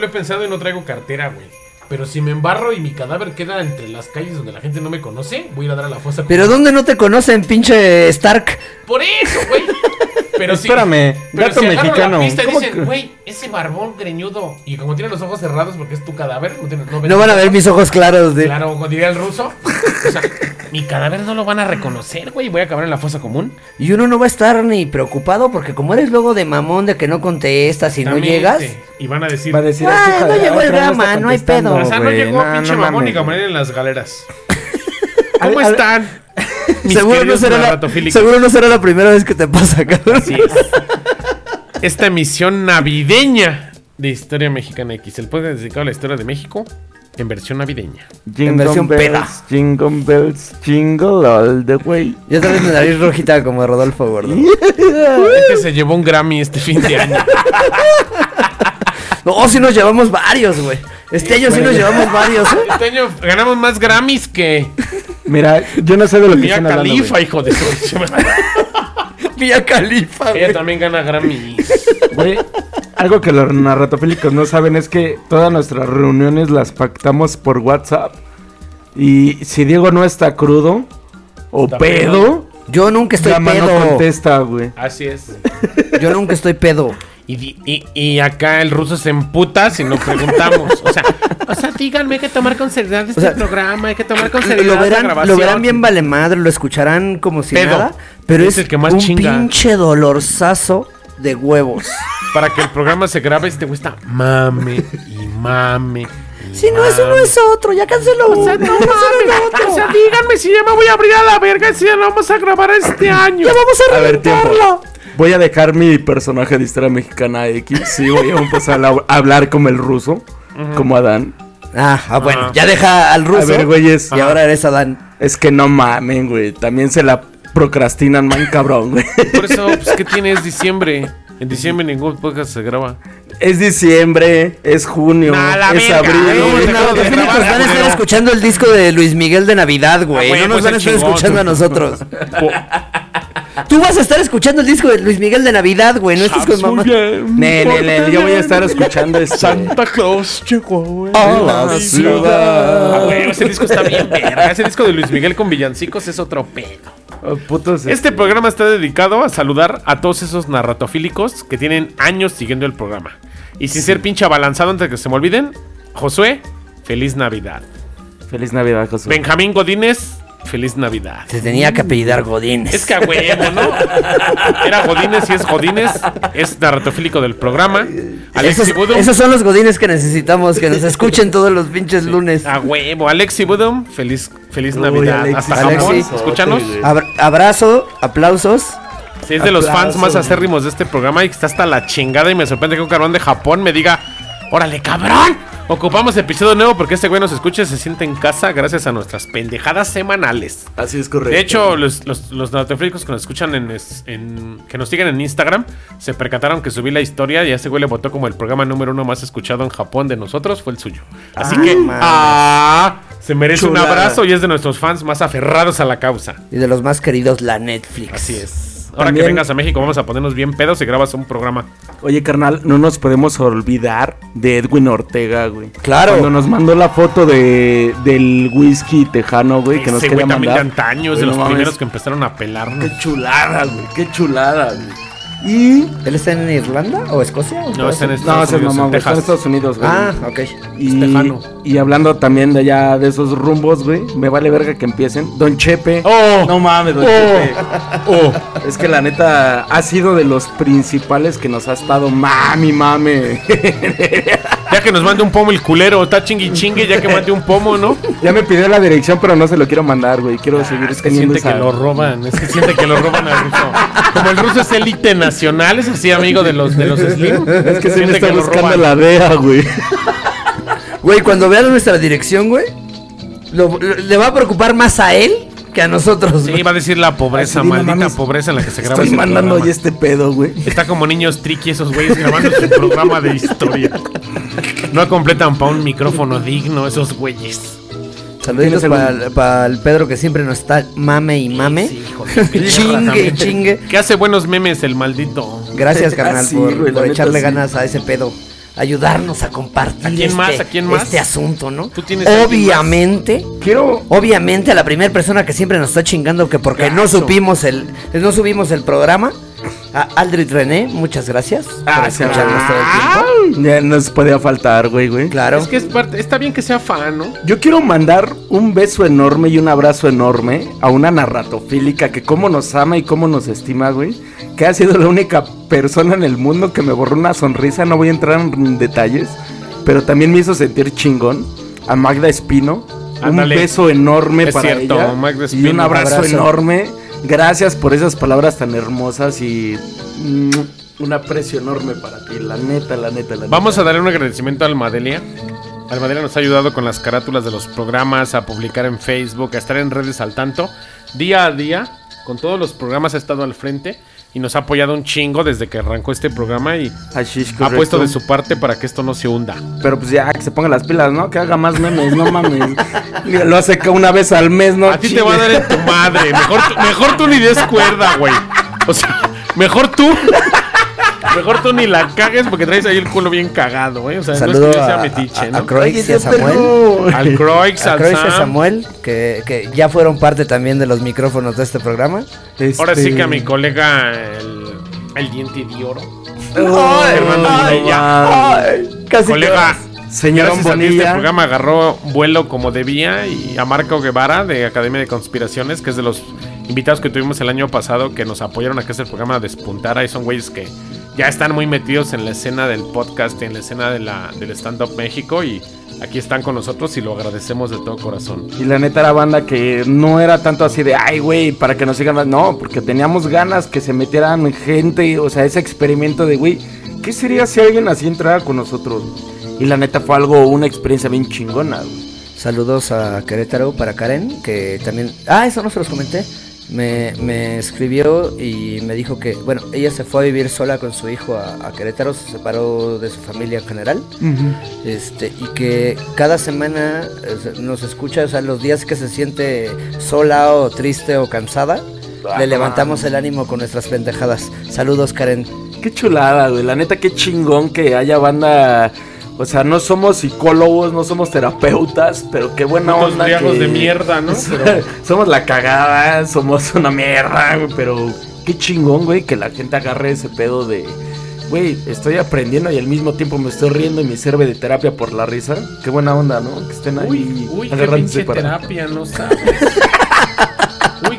lo he pensado y no traigo cartera, güey. Pero si me embarro y mi cadáver queda entre las calles donde la gente no me conoce, voy a ir a dar a la fosa. Pero. ¿dónde no te conocen, pinche Stark? Por eso, güey. Pero si, Espérame, pero dato si mexicano. La pista y ¿Cómo dicen, que- güey, ese barbón greñudo. Y como tiene los ojos cerrados porque es tu cadáver, no, tiene- No van a ver mis ojos claros de... Claro, como diría el ruso. O sea, mi cadáver no lo van a reconocer, güey. Voy a acabar en la fosa común. Y uno no va a estar ni preocupado porque como eres luego de mamón de que no contestas y no llegas... Y van a decir. Va a decir Ah, no llegó el drama, no hay pedo. o sea, no llegó No, pinche no mamón mames, güey. en las galeras. ¿Cómo están? Mis Seguro no, será la, seguro no será la primera vez que te pasa, cabrón. Así es. Esta emisión navideña de Historia Mexicana X. El podcast dedicado a la historia de México en versión navideña. Jingle En versión bells, peda. Jingle bells, jingle all the way. Ya sabes mi nariz rojita como de Rodolfo Gordo. Este se llevó un Grammy este fin de año. No, sí nos llevamos varios, güey. Este año sí nos llevamos varios, ¿eh? Este año ganamos más Grammys que Mira, yo no sé de lo que Mia están hablando. Güey. hijo de su. Mía Califa, Ella también gana Grammys. Güey, algo que los narratofílicos no saben es que todas nuestras reuniones las pactamos por WhatsApp. Y si Diego no está crudo o Está pedo, Yo nunca estoy no pedo. contesta, güey. Así es. Yo nunca estoy pedo. Y, y, y acá el ruso se emputa si no preguntamos. O sea, o sea, díganme, hay que tomar con seriedad este sea, programa, hay que tomar con seriedad Lo la verán, grabación. lo verán bien vale madre, lo escucharán como si Pedo. nada. Pero Es es, el que más un chinga. pinche dolorzazo de huevos. Para que el programa se grabe, este güey está mame y mame. y Si no, eso no mame. es otro, ya canceló. O sea, no mames. O sea, díganme si ya me voy a abrir a la verga si ya lo vamos a grabar este año. Ya vamos a A ver. Voy a dejar mi personaje de historia mexicana X. Sí, voy a empezar a hablar como el ruso, como Adán. Ah, ah, bueno, ya deja al ruso. A ver, güeyes. Y ahora eres Adán. Es que no mamen, güey. También se la procrastinan, man, cabrón, güey. Por eso, pues, ¿qué tiene? Es diciembre. En diciembre ningún podcast se graba. Es diciembre, es junio, Nah, la es verga, abril. no, Los no, no, no, no, van a estar escuchando el disco de Luis Miguel de Navidad, güey. Ah, güey, no nos pues van a es estar chingón, escuchando a nosotros. Tú vas a estar escuchando el disco de Luis Miguel de Navidad, güey. No estés con mamá. Ne, ne, ne, yo voy a estar escuchando este. Santa Claus llegó güey. a la Ah, ciudad. güey, ese disco está bien verga. Ese disco de Luis Miguel con villancicos es otro pedo. Oh, putos, Este programa está dedicado a saludar a todos esos narratofílicos que tienen años siguiendo el programa. Y sin ser pinche abalanzado antes de que se me olviden, Josué, feliz Navidad. Feliz Navidad, Josué. Benjamín Godínez, feliz Navidad. Se tenía que apellidar Godínez. Es que a huevo, ¿no? Era Godínez y es Godínez, es narratofílico del programa. Alexi esos, Budum, esos son los godines que necesitamos, que nos escuchen todos los pinches lunes. a huevo. Alexi Budum, feliz, feliz Uy, Navidad. Alexis, Hasta Japón, Alexi. escúchanos. Abra- abrazo, aplausos. Sí, es de los fans más acérrimos de este programa y que está hasta la chingada y me sorprende que un cabrón de Japón me diga, órale cabrón, ocupamos episodio nuevo porque este güey nos escucha y se siente en casa gracias a nuestras pendejadas semanales. Así es correcto. De hecho, los, los, los que nos escuchan en, que nos siguen en Instagram se percataron que subí la historia y a ese güey le votó como el programa número uno más escuchado en Japón de nosotros, fue el suyo. Así Ah, que, ah, se merece un abrazo y es de nuestros fans más aferrados a la causa. Y de los más queridos, la Netflix. Así es. Ahora También- que vengas a México vamos a ponernos bien pedos y grabas un programa. Oye, carnal, no nos podemos olvidar de Edwin Ortega, güey. Claro. Cuando nos mandó la foto de, del whisky tejano, güey, que nos Ese quería güey también de mandar. antaños, Güey, de los no mames, primeros que empezaron a pelarnos. Qué chulada, güey. Qué chulada, güey. Y. ¿Él está en Irlanda o Escocia? o No, está en es? No, Estados Unidos, mamó, en güey. Está en Texas. Estados Unidos, güey. Ah, ok. Y hablando también de allá de esos rumbos, güey. Me vale verga que empiecen. Don Chepe. ¡Oh! No mames, Don Oh. Chepe. Oh. Es que la neta ha sido de los principales que nos ha estado mami, mame. Ya que nos mande un pomo el culero, está chingui chingue, ya que mande un pomo, ¿no? ya me pidió la dirección, pero no se lo quiero mandar, güey. Quiero seguir Ah, Es que siente esa- que lo roban, es que siente que lo roban al ruso. Como el ruso es élite nacional, es así amigo de los de los Slim. Es que se me siente está lo buscando roban. la DEA, güey. Güey, cuando vean nuestra dirección, güey, lo- lo- le va a preocupar más a él que a nosotros, Sí, güey. va a decir la pobreza, Así, maldita mames. pobreza en la que se graba Estoy ese mandando programa. hoy este pedo, güey. Está como niños triqui esos güeyes grabando su programa de historia. No completan para un micrófono digno esos güeyes. Saluditos ¿Tienes algún- para el Pedro que siempre nos está mame y mame. Sí, hijo de chingue y chingue. Que hace buenos memes el maldito. Gracias, carnal, Ah, sí, por, güey, echarle sí. ganas a ese pedo. Ayudarnos a compartir ¿A quién este, más? ¿A quién más? este asunto, ¿no? ¿Tú tienes a alguien Obviamente, Quiero. obviamente a la primera persona que siempre nos está chingando que porque no supimos el no subimos el programa, a Aldrid René, muchas gracias por Ah, escucharnos todo el tiempo. Ya nos podía faltar, güey, güey. Claro. Es que es parte, está bien que sea fan, ¿no? Yo quiero mandar un beso enorme y un abrazo enorme a una narratofílica que cómo nos ama y cómo nos estima, güey. Que ha sido la única persona en el mundo que me borró una sonrisa. No voy a entrar en detalles, pero también me hizo sentir chingón. A Magda Espino. Ándale. Un beso enorme Es para cierto, ella. Magda y Espino. un abrazo, Abrazo. enorme. Gracias por esas palabras tan hermosas y mm, un aprecio enorme para ti. La neta, la neta, la neta. Vamos a darle un agradecimiento a Almadelia. Almadelia nos ha ayudado con las carátulas de los programas, a publicar en Facebook, a estar en redes al tanto. Día a día, con todos los programas ha estado al frente y nos ha apoyado un chingo desde que arrancó este programa y Así es ha puesto de su parte para que esto no se hunda. Pero pues ya, que se ponga las pilas, ¿no? Que haga más memes, no mames. Lo hace que una vez al mes, ¿no? A ti te va a dar en tu madre. Mejor, mejor tú ni des cuerda, güey. O sea, mejor tú. Mejor tú ni la cagues porque traes ahí el culo bien cagado, güey. O sea, no Saludo es que yo sea a, metiche, a, a ¿no? Croix y a Samuel. Al Croix, A al Croix y a Sam. Samuel, que, que ya fueron parte también de los micrófonos de este programa. Ahora sí Este- que a mi colega, el, el diente de oro. Ay, Hermano ay, Bonilla. ay. Casi Colega, Señor gracias a ti este Bonilla. programa agarró vuelo como debía y a Marco Guevara de Academia de Conspiraciones, que es de los invitados que tuvimos el año pasado que nos apoyaron a que este programa despuntara y son güeyes que ya están muy metidos en la escena del podcast, en la escena de la, del stand-up México y aquí están con nosotros y lo agradecemos de todo corazón. Y la neta era banda que no era tanto así de, ay, güey, para que nos sigan más. No, porque teníamos ganas que se metieran gente, o sea, ese experimento de, güey, ¿qué sería si alguien así entrara con nosotros? Y la neta fue algo, una experiencia bien chingona, güey. Saludos a Querétaro para Karen, que también... Ah, eso no se los comenté. Me, me escribió y me dijo que, bueno, ella se fue a vivir sola con su hijo a, a Querétaro, se separó de su familia en general. Este, y que cada semana nos escucha, o sea, los días que se siente sola o triste o cansada, le levantamos el ánimo con nuestras pendejadas. Saludos, Karen. Qué chulada, güey. La neta, qué chingón que haya banda. O sea, no somos psicólogos, no somos terapeutas, pero qué buena onda. que- de mierda, ¿no? Pero- somos la cagada, somos una mierda, güey. Pero qué chingón, güey, que la gente agarre ese pedo de. Güey, estoy aprendiendo y al mismo tiempo me estoy riendo y me sirve de terapia por la risa. Qué buena onda, ¿no? Que estén ahí Uy, uy, qué pinche para- terapia, no sabes.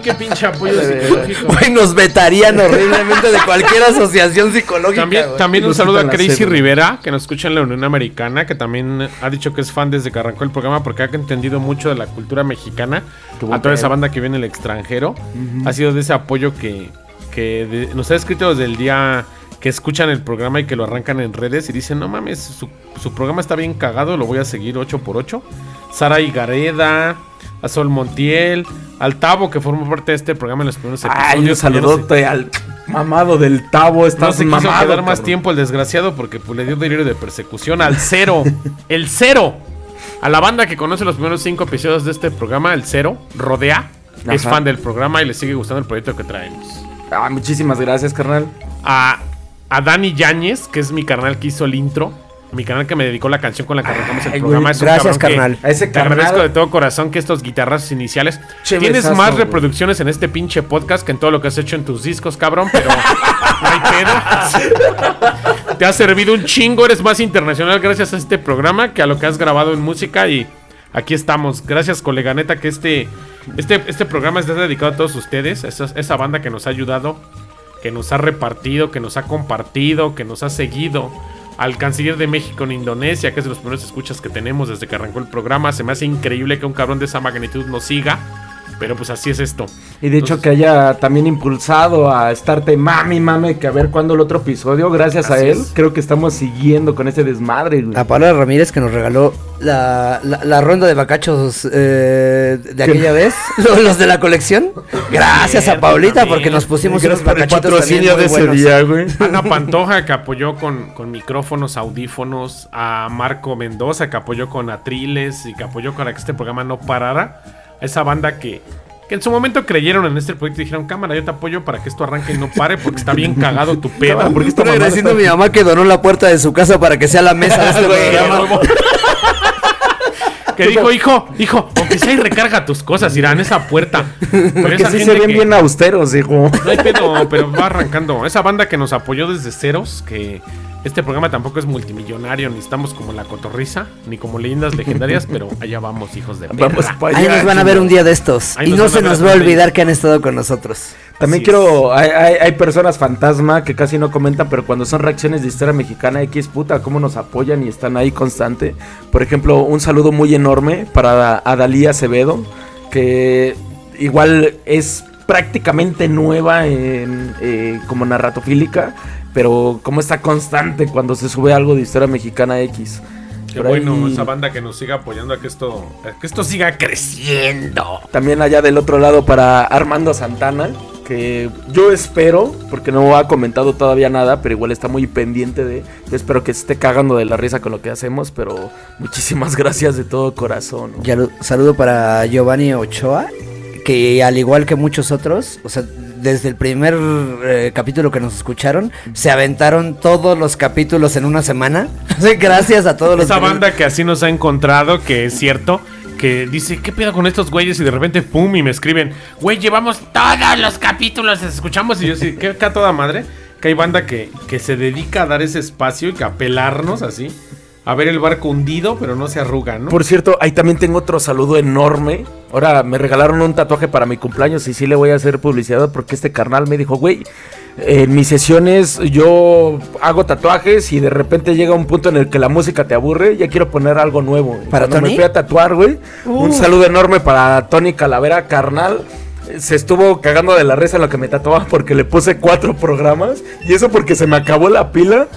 Qué pinche apoyo psicológico. Nos vetarían horriblemente de cualquier asociación psicológica. También, también un saludo a Crazy. Rivera, que nos escucha en la Unión Americana, que también ha dicho que es fan desde que arrancó el programa porque ha entendido mucho de la cultura mexicana, Qué a toda esa banda que viene del extranjero. Ha sido de ese apoyo que, que de- nos ha escrito desde el día que escuchan el programa y que lo arrancan en redes y dicen, no mames, su, su programa está bien cagado, lo voy a seguir 8 por 8 Sara Igareda, a Sol Montiel, al Tavo, que formó parte de este programa en los primeros episodios. Ay, un no se- saludote al mamado del Tavo. no Estás se quiso mamado, quedar más tiempo el desgraciado porque pues, le dio delirio de persecución al cero. el cero. A la banda que conoce los primeros cinco episodios de este programa, el cero, rodea. Es fan del programa y le sigue gustando el proyecto que traemos. Ah, muchísimas gracias, carnal. A, a Dani Yáñez, que es mi carnal que hizo el intro. Mi canal que me dedicó la canción con la que arrancamos el Ay, programa. güey, Es un gracias, que carnal. A ese Te carnal- agradezco de todo corazón que estos guitarrazos iniciales. Tienes más güey. reproducciones en este pinche podcast que en todo lo que has hecho en tus discos, cabrón, pero no hay pedo. Te ha servido un chingo, eres más internacional gracias a este programa que a lo que has grabado en música y aquí estamos. Gracias, colega neta, que este, este, este programa está dedicado a todos ustedes, esa, esa banda que nos ha ayudado, que nos ha repartido, que nos ha compartido, que nos ha seguido. Al canciller de México en Indonesia, que es de los primeros escuchas que tenemos desde que arrancó el programa. Se me hace increíble que un cabrón de esa magnitud nos siga. Pero pues así es esto. Y de hecho Entonces- que haya también impulsado a estarte mami, mami, que a ver cuándo el otro episodio. Gracias a él, es. creo que estamos siguiendo con ese desmadre, güey. A Paola Ramírez que nos regaló la, la, la ronda de bacachos eh, de aquella vez, los, los de la colección. Gracias a Paulita también. porque nos pusimos unos bacachitos patrocinio de ese buenos. día, güey. Ana Pantoja que apoyó con, con micrófonos, audífonos. A Marco Mendoza que apoyó con atriles y que apoyó para que este programa no parara. A esa banda que, que en su momento creyeron en este proyecto y dijeron, cámara, yo te apoyo para que esto arranque y no pare porque está bien cagado tu pedo. Cámara, porque Estoy agradeciendo a mi mamá que donó la puerta de su casa para que sea la mesa de este programa. que dijo, hijo, hijo, aunque sea y recarga tus cosas, irán esa puerta. Pero Porque esa sí se gente ven que- bien austeros, hijo. No hay pedo, pero va arrancando. Esa banda que nos apoyó desde ceros, que este programa tampoco es multimillonario, ni estamos como la cotorriza, ni como leyendas legendarias, pero allá vamos, hijos de perra. Vamos pa' Ahí allá, nos van a ver un día de estos. Ahí Y no se nos va a olvidar que han estado con nosotros. También Así quiero, hay, hay, hay personas fantasma que casi no comentan, pero cuando son reacciones de historia mexicana, X puta, cómo nos apoyan y están ahí constante. Por ejemplo, un saludo muy enorme para Adalí Acevedo, que igual es prácticamente nueva en, eh, como narratofílica, pero como está constante cuando se sube algo de historia mexicana X. Qué Por bueno, ahí- esa banda que nos siga apoyando a que esto, a que esto siga creciendo. También allá del otro lado para Armando Santana, que yo espero, porque no ha comentado todavía nada, pero igual está muy pendiente de... Yo espero que se esté cagando de la risa con lo que hacemos, pero muchísimas gracias de todo corazón. ¿no? Ya lo- saludo para Giovanni Ochoa, que al igual que muchos otros, o sea, desde el primer eh, capítulo que nos escucharon, se aventaron todos los capítulos en una semana. Así, Gracias a todos los Esa banda que así nos ha encontrado, que es cierto, que dice, ¿qué pedo con estos güeyes? Y de repente, pum, y me escriben, güey, llevamos todos los capítulos, los escuchamos. Y yo sí, ¿qué acá toda madre? Que hay banda que, que se dedica a dar ese espacio y que a pelarnos así, a ver el barco hundido, pero no se arruga, ¿no? Por cierto, ahí también tengo otro saludo enorme. Ahora me regalaron un tatuaje para mi cumpleaños y sí le voy a hacer publicidad porque este carnal me dijo, güey, en mis sesiones yo hago tatuajes y de repente llega un punto en el que la música te aburre, ya quiero poner algo nuevo. ¿Para Cuando Tony? me fui a tatuar, güey, un Uh. saludo enorme para Tony Calavera, carnal. Se estuvo cagando de la risa en lo que me tatuaba porque le puse cuatro programas y eso porque se me acabó la pila.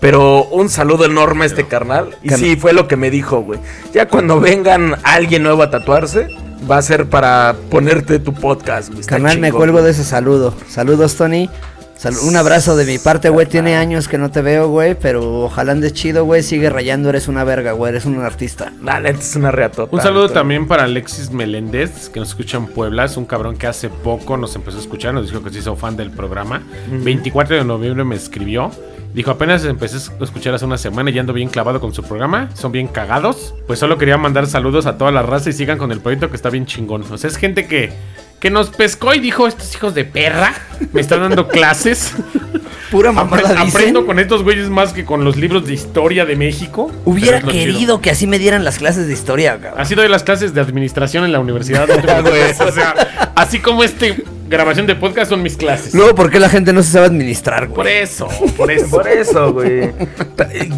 Pero un saludo enorme a este carnal. Y sí, fue lo que me dijo, güey. Ya cuando vengan alguien nuevo a tatuarse, va a ser para ponerte tu podcast, güey. Está Carnal, me chingón, cuelgo güey. de ese saludo. Saludos, Tony. Sal- un abrazo de mi parte, güey. Tiene años que no te veo, güey. Pero ojalá andes chido, güey. Sigue rayando. Eres una verga, güey. Eres un artista. La neta es una reatota. Un saludo también para Alexis Meléndez, que nos escucha en Puebla. Es un cabrón que hace poco nos empezó a escuchar, nos dijo que se hizo fan del programa. 24 de noviembre me escribió. Dijo, apenas empecé a escuchar hace una semana y ando bien clavado con su programa. Son bien cagados. Pues solo quería mandar saludos a toda la raza y sigan con el proyecto que está bien chingón. O sea, es gente que, que nos pescó y dijo, estos hijos de perra me están dando clases. Pura mamada dicen. aprendo con estos güeyes más que con los libros de historia de México. Hubiera chido. querido que así me dieran las clases de historia, cabrón. Así doy las clases de administración en la universidad. o sea, así como este grabación de podcast son mis clases. Luego, ¿por qué la gente no se sabe administrar, Por güey? eso, por eso. Por eso, güey.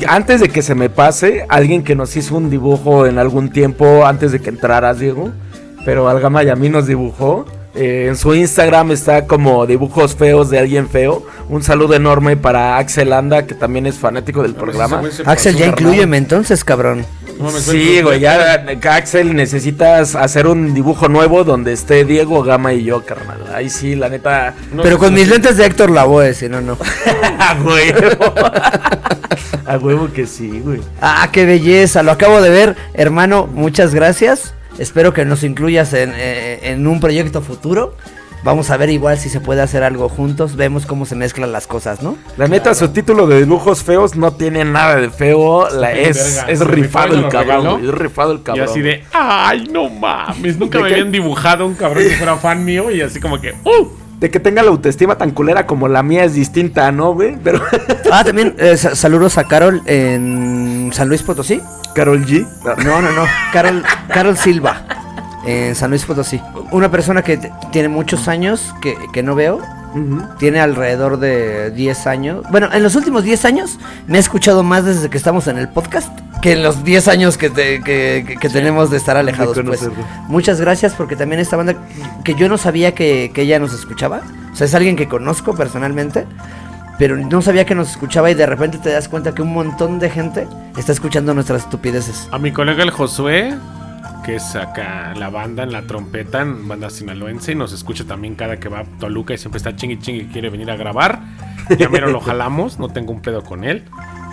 Antes de que se me pase, alguien que nos hizo un dibujo en algún tiempo, antes de que entraras, Diego, pero Algama y a mí nos dibujó. Eh, en su Instagram está como dibujos feos de alguien feo. Un saludo enorme para Axel Anda, que también es fanático del programa. Axel, ya incluyeme entonces, cabrón. Sí, güey, ya Axel necesitas hacer un dibujo nuevo donde esté Diego, Gama y yo, carnal. Ahí sí, la neta. Pero con mis lentes de Héctor Lavoe, si no, no. A huevo. A huevo que sí, güey. Ah, qué belleza. Lo acabo de ver, hermano. Muchas gracias. Espero que nos incluyas en, eh, en un proyecto futuro. Vamos a ver igual si se puede hacer algo juntos. Vemos cómo se mezclan las cosas, ¿no? La neta, su título de dibujos feos no tiene nada de feo. La, es, es y rifado el cabrón. Es rifado el Y cabrón. así de, ay, no mames, nunca ¿De me habían dibujado un cabrón que fuera fan mío y así como que, ¡uh! De que tenga la autoestima tan culera como la mía es distinta, ¿no, güey? Pero. Ah, también eh, sa- saludos a Carol en San Luis Potosí. Carol G. No, no, no. Carol, Carol Silva. En San Luis Potosí. Una persona que tiene muchos años que, que no veo. Ujú. Tiene alrededor de 10 años. Bueno, en los últimos 10 años me he escuchado más desde que estamos en el podcast que en los 10 años que, te- que, que- que tenemos de estar alejados. Pues. Muchas gracias porque también esta banda que yo no sabía que, que ella nos escuchaba. O sea, es alguien que conozco personalmente. Pero no sabía que nos escuchaba y de repente te das cuenta que un montón de gente está escuchando nuestras estupideces. A mi colega el Josué, que es acá la banda en la trompeta, en banda sinaloense, y nos escucha también cada que va a Toluca y siempre está chingui chingui y quiere venir a grabar. Ya mero lo jalamos, no tengo un pedo con él.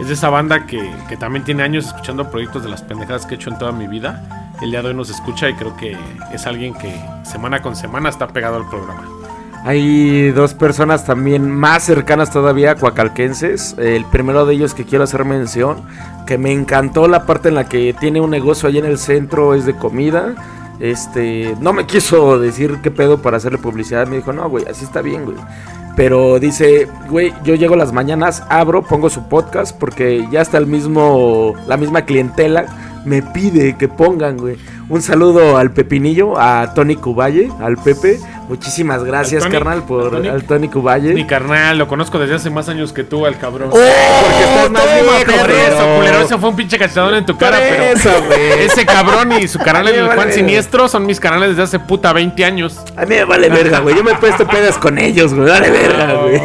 Es de esa banda que, que también tiene años escuchando proyectos de las pendejadas que he hecho en toda mi vida. el día de hoy nos escucha y creo que es alguien que semana con semana está pegado al programa. Hay dos personas también más cercanas todavía, cuacalquenses. El primero de ellos que quiero hacer mención, que me encantó la parte en la que tiene un negocio allí en el centro, es de comida. Este, no me quiso decir qué pedo para hacerle publicidad. Me dijo, no, güey, así está bien, güey. Pero dice, güey, yo llego las mañanas, abro, pongo su podcast porque ya está el mismo, la misma clientela me pide que pongan, güey. Un saludo al Pepinillo, a Tony Cuballe, al Pepe. Muchísimas gracias, carnal, por ¿Al Tony? al Tony Cuballe. Mi carnal, lo conozco desde hace más años que tú, al cabrón. Porque estás más viejo. Por eso, culero, eso fue un pinche cachetadón en tu cara, pero eso, ese cabrón y su canal Ay, el Juan vale. Siniestro son mis canales desde hace puta 20 años. A mí me vale verga, güey. Yo me he puesto pedas con ellos, güey. Vale verga, güey.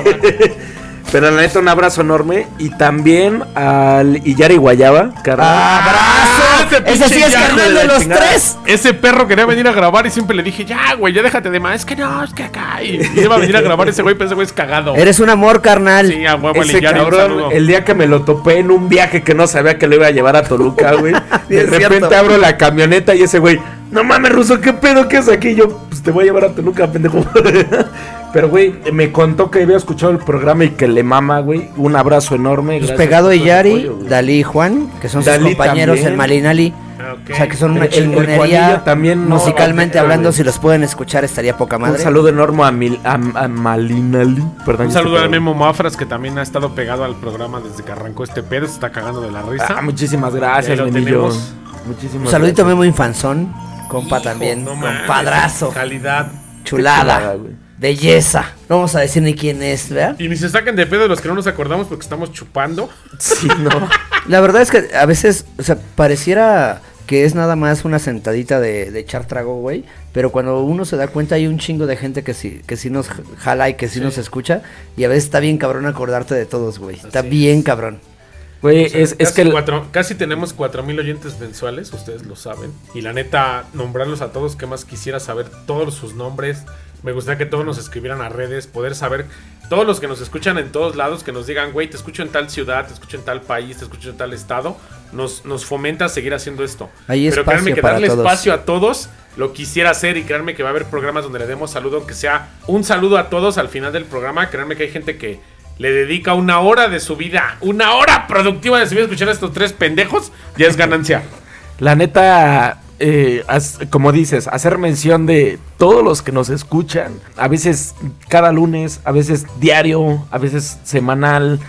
Pero la neta, un abrazo enorme. Y también al Iyari Guayaba, carnal. ¡Abrazo! Ese Ese sí es carnal de los chingada. tres. Ese perro quería venir a grabar y siempre le dije, ya, güey, ya déjate de más. Es que no, es que acá. Y y iba a venir a grabar ese güey, pero ese güey es cagado. Eres un amor, carnal. Sí, a huevo, el Ese cabrón, día que me lo topé en un viaje que no sabía que lo iba a llevar a Toluca, güey. De repente cierto. abro la camioneta y ese güey, no mames, Ruso, ¿qué pedo? ¿Qué es aquí? Y yo, pues te voy a llevar a Toluca, pendejo. Pero, güey, me contó que había escuchado el programa y que le mama, güey. Un abrazo enorme. Pues pegado y Yari, apoyo. Dalí y Juan, que son sus compañeros también. en Malinali. Ah. O sea, que son una El- el- el chingonería. También, no, musicalmente no, hablando, güey. si los pueden escuchar, estaría poca madre. Un saludo enorme a, Mil, a, a Malinali. Perdón, Un saludo al. Memo Mafras, que también ha estado pegado al programa desde que arrancó este pedo. Se está cagando de la risa. Ah, muchísimas gracias, Ahí lo Memillo. tenemos. Muchísimas Un saludito gracias. Memo Infanzón, compa también, No mames, compadrazo, Calidad. chulada, chulada, güey. Belleza. No vamos a decir ni quién es, ¿verdad? Y ni se saquen de pedo de los que no nos acordamos porque estamos chupando. Sí, no. La verdad es que a veces, o sea, pareciera que es nada más una sentadita de, de echar trago, güey. Pero cuando uno se da cuenta hay un chingo de gente que sí, que sí nos jala y que sí, nos escucha. Y a veces está bien cabrón acordarte de todos, güey. Está Así bien cabrón. Güey, O sea, es, es casi, que... el- cuatro- casi tenemos 4000 oyentes mensuales, ustedes lo saben. Y la neta, nombrarlos a todos, que más quisiera saber todos sus nombres. Me gustaría que todos nos escribieran a redes, poder saber, todos los que nos escuchan en todos lados, que nos digan, güey, te escucho en tal ciudad, te escucho en tal país, te escucho en tal estado, nos, nos fomenta seguir haciendo esto. Hay Pero créanme que darle todos. espacio a todos lo quisiera hacer y créanme que va a haber programas donde le demos saludo, aunque sea un saludo a todos al final del programa. Créanme que hay gente que le dedica una hora de su vida, una hora productiva de su vida a escuchar a estos tres pendejos, ya es ganancia. La neta, eh, haz- como dices, hacer mención de todos los que nos escuchan, a veces cada lunes, a veces diario, a veces semanal,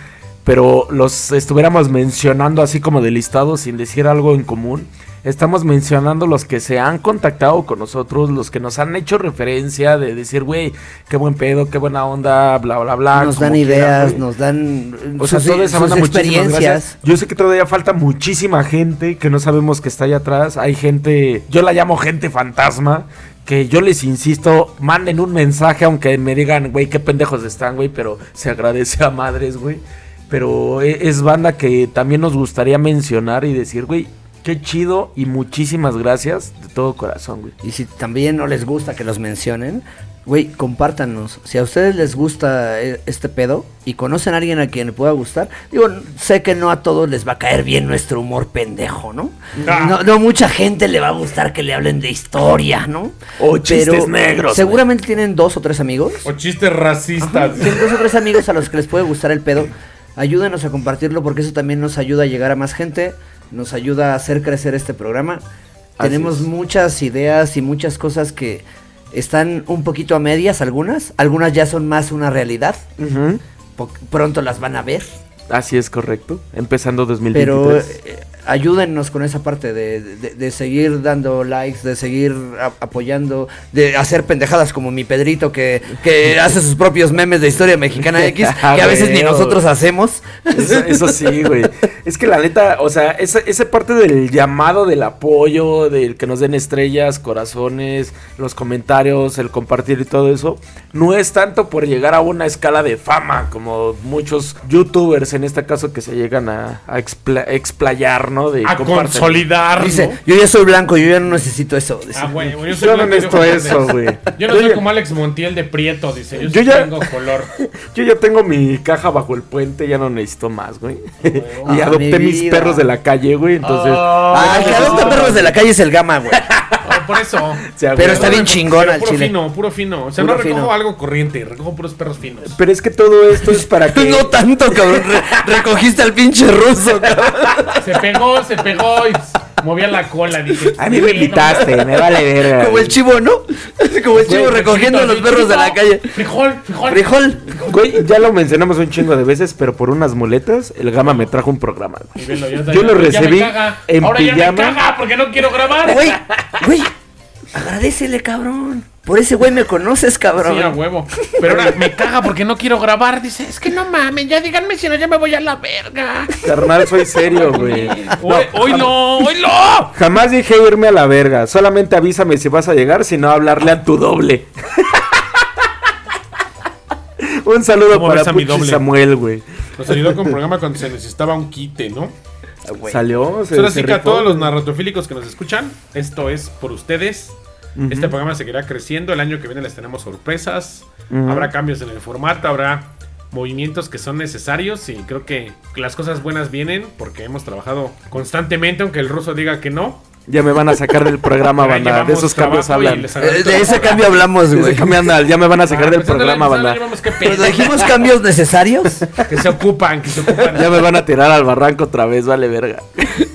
pero los estuviéramos mencionando así como de listado sin decir algo en común. Estamos mencionando los que se han contactado con nosotros, los que nos han hecho referencia de decir, güey, qué buen pedo, qué buena onda, bla, bla, bla. nos dan ideas, nos dan O sea, sus, toda esa sus experiencias. Yo sé que todavía falta muchísima gente que no sabemos que está allá atrás. Hay gente, yo la llamo gente fantasma, que yo les insisto, manden un mensaje aunque me digan, güey, qué pendejos están, güey, pero se agradece a madres, güey. Pero e- es banda que también nos gustaría mencionar y decir, güey, qué chido y muchísimas gracias de todo corazón, güey. Y si también no les gusta que los mencionen, güey, compártanos. Si a ustedes les gusta eh, este pedo y conocen a alguien a quien le pueda gustar, digo, sé que no a todos les va a caer bien nuestro humor pendejo, ¿no? Ah. No, no mucha gente le va a gustar que le hablen de historia, ¿no? O chistes negros, Seguramente tienen dos o tres amigos. O chistes racistas. Tienen dos o tres amigos a los que les puede gustar el pedo. Ayúdenos a compartirlo porque eso también nos ayuda a llegar a más gente, nos ayuda a hacer crecer este programa. Así Tenemos es. muchas ideas y muchas cosas que están un poquito a medias, algunas. Algunas ya son más una realidad. Pronto las van a ver. Así es correcto. Empezando 2023. Pero eh, ayúdennos con esa parte de, de- de seguir dando likes, de seguir a- apoyando, de hacer pendejadas como mi Pedrito que, que hace sus propios memes de historia mexicana X, que a veces ni nosotros hacemos. Eso, eso sí, güey. Es que la neta, o sea, esa, esa parte del llamado, del apoyo, del que nos den estrellas, corazones, los comentarios, el compartir y todo eso, no es tanto por llegar a una escala de fama, como muchos youtubers en este caso que se llegan a, a expla- explayar, consolidar, ¿no? De A compártelo. consolidar. Dice, ¿no? yo ya soy blanco, yo ya no necesito eso. dice. Ah, güey, yo soy Yo no blanco y necesito eso, güey. Yo no Yo soy ya- como Alex Montiel de Prieto, dice. Yo, ya- tengo color. Yo ya tengo mi caja bajo el puente, ya no necesito más, güey. y Ah, adopté mi mis perros de la calle, güey. Entonces, Ah, el que adopta perros de la calle es el gama, güey. Por eso. Pero está bien chingón al puro chile. fino, puro fino. O sea, Puro no recojo fino. algo corriente, recojo puros perros finos. Pero es que todo esto es para que. No tanto, cabrón. Re- recogiste al pinche ruso, cabrón. Se pegó, se pegó y movía la cola. Dije, A mí me invitaste, me vale verga. Como el chivo, ¿no? Como el chivo Güey, recogiendo a los perros de la calle. Frijol, frijol. Frijol. Güey, ya lo mencionamos un chingo de veces, pero por unas muletas, el Gama me trajo un programa. güey. Velo, Yo lo ya me recibí caga. en Ahora ya me pijama. caga porque no quiero grabar. Güey, güey. Agradecele, cabrón. Por ese güey me conoces, cabrón. Sí, a huevo. Pero ahora me caga porque no quiero grabar. Dice, es que no mames, ya díganme si no, ya me voy a la verga. Carnal, soy serio, güey. Hoy, hoy no, hoy no. Jamás dije irme a la verga. Solamente avísame si vas a llegar, si no hablarle a tu doble. un saludo ¿Cómo para Puchi doble? Samuel, güey. Nos ayudó con un programa cuando se necesitaba un quite, ¿no? Ah. Salió. se- Ahora sí que a todos los narratofílicos que nos escuchan, esto es por ustedes. Este programa seguirá creciendo. El año que viene les tenemos sorpresas. Habrá cambios en el formato, habrá movimientos que son necesarios y creo que las cosas buenas vienen porque hemos trabajado constantemente, aunque el ruso diga que no. Ya me van a sacar del programa, banda. De esos cambios hablan. Eh. De ese cambio hablamos, güey. Ya me van a sacar Ah, del programa, banda. Pero dijimos cambios necesarios. Que se ocupan, que se ocupan. Ya me van a tirar al barranco otra vez, vale verga.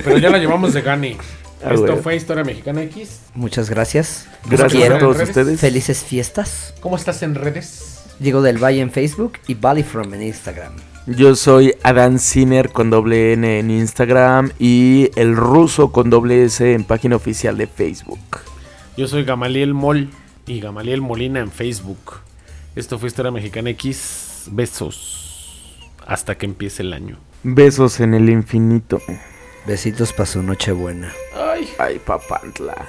Pero ya la llevamos de gane. Ah, Esto güey. fue Historia Mexicana X. Muchas gracias. Gracias quiero. a todos ustedes. Felices fiestas. ¿Cómo estás en redes? Diego del Valle en Facebook y Valley From en Instagram. Yo soy Adán Sinner con doble N en Instagram y el ruso con doble S en página oficial de Facebook. Yo soy Gamaliel Mol y Gamaliel Molina en Facebook. Esto fue Historia Mexicana X. Besos. Hasta que empiece el año. Besos en el infinito. Besitos para su noche buena. Ay. Ay, papantla.